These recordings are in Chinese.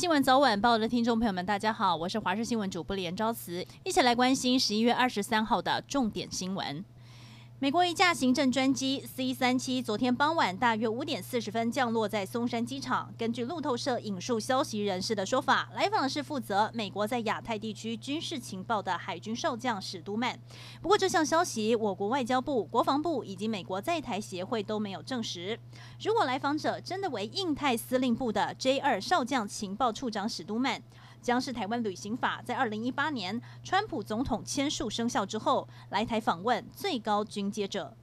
新闻早晚报的听众朋友们，大家好，我是华视新闻主播连昭慈，一起来关心十一月二十三号的重点新闻。美国一架行政专机 C 三七昨天傍晚大约五点四十分降落在松山机场。根据路透社引述消息人士的说法，来访的是负责美国在亚太地区军事情报的海军少将史都曼。不过，这项消息我国外交部、国防部以及美国在台协会都没有证实。如果来访者真的为印太司令部的 J 二少将情报处长史都曼，将是台湾旅行法在二零一八年川普总统签署生效之后来台访问最高军阶者。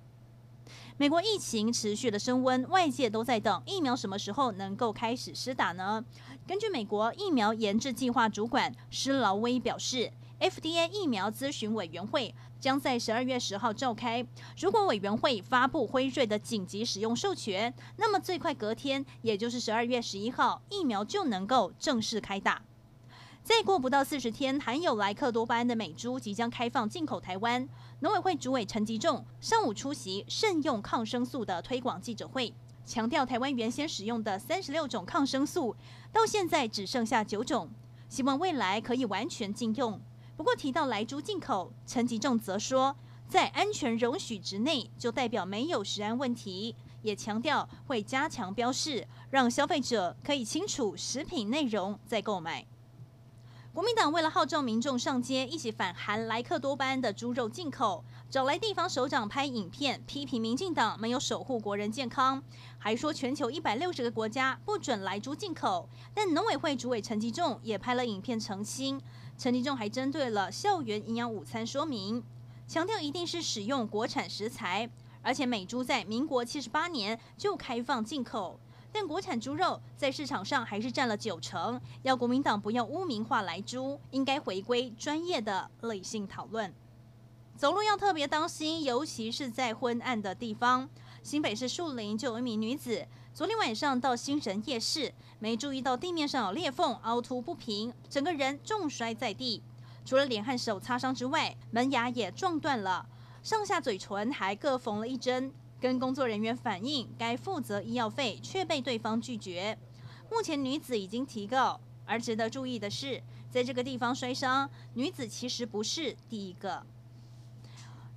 美国疫情持续的升温，外界都在等疫苗什么时候能够开始施打呢？根据美国疫苗研制计划主管施劳威表示，FDA 疫苗咨询委员会将在十二月十号召开。如果委员会发布辉瑞的紧急使用授权，那么最快隔天，也就是十二月十一号，疫苗就能够正式开打。再过不到四十天，含有莱克多巴胺的美猪即将开放进口台湾。农委会主委陈吉仲上午出席慎用抗生素的推广记者会，强调台湾原先使用的三十六种抗生素，到现在只剩下九种，希望未来可以完全禁用。不过提到莱猪进口，陈吉仲则说，在安全容许值内，就代表没有食安问题，也强调会加强标示，让消费者可以清楚食品内容再购买。国民党为了号召民众上街，一起反韩莱克多巴胺的猪肉进口，找来地方首长拍影片，批评民进党没有守护国人健康，还说全球一百六十个国家不准莱猪进口。但农委会主委陈吉仲也拍了影片澄清，陈吉仲还针对了校园营养午餐说明，强调一定是使用国产食材，而且美猪在民国七十八年就开放进口。但国产猪肉在市场上还是占了九成，要国民党不要污名化莱猪，应该回归专业的理性讨论。走路要特别当心，尤其是在昏暗的地方。新北市树林就有一名女子，昨天晚上到新神夜市，没注意到地面上有裂缝，凹凸不平，整个人重摔在地。除了脸和手擦伤之外，门牙也撞断了，上下嘴唇还各缝了一针。跟工作人员反映该负责医药费，却被对方拒绝。目前女子已经提告，而值得注意的是，在这个地方摔伤，女子其实不是第一个。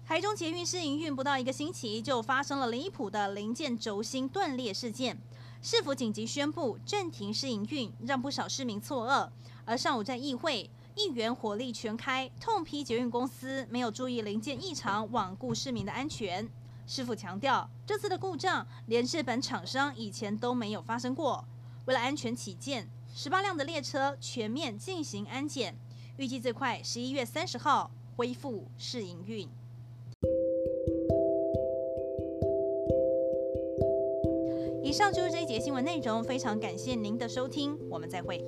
台中捷运试营运不到一个星期，就发生了离谱的零件轴心断裂事件，市府紧急宣布暂停试营运，让不少市民错愕。而上午在议会，议员火力全开，痛批捷运公司没有注意零件异常，罔顾市民的安全。师傅强调，这次的故障连日本厂商以前都没有发生过。为了安全起见，十八辆的列车全面进行安检，预计最快十一月三十号恢复试营运。以上就是这一节新闻内容，非常感谢您的收听，我们再会。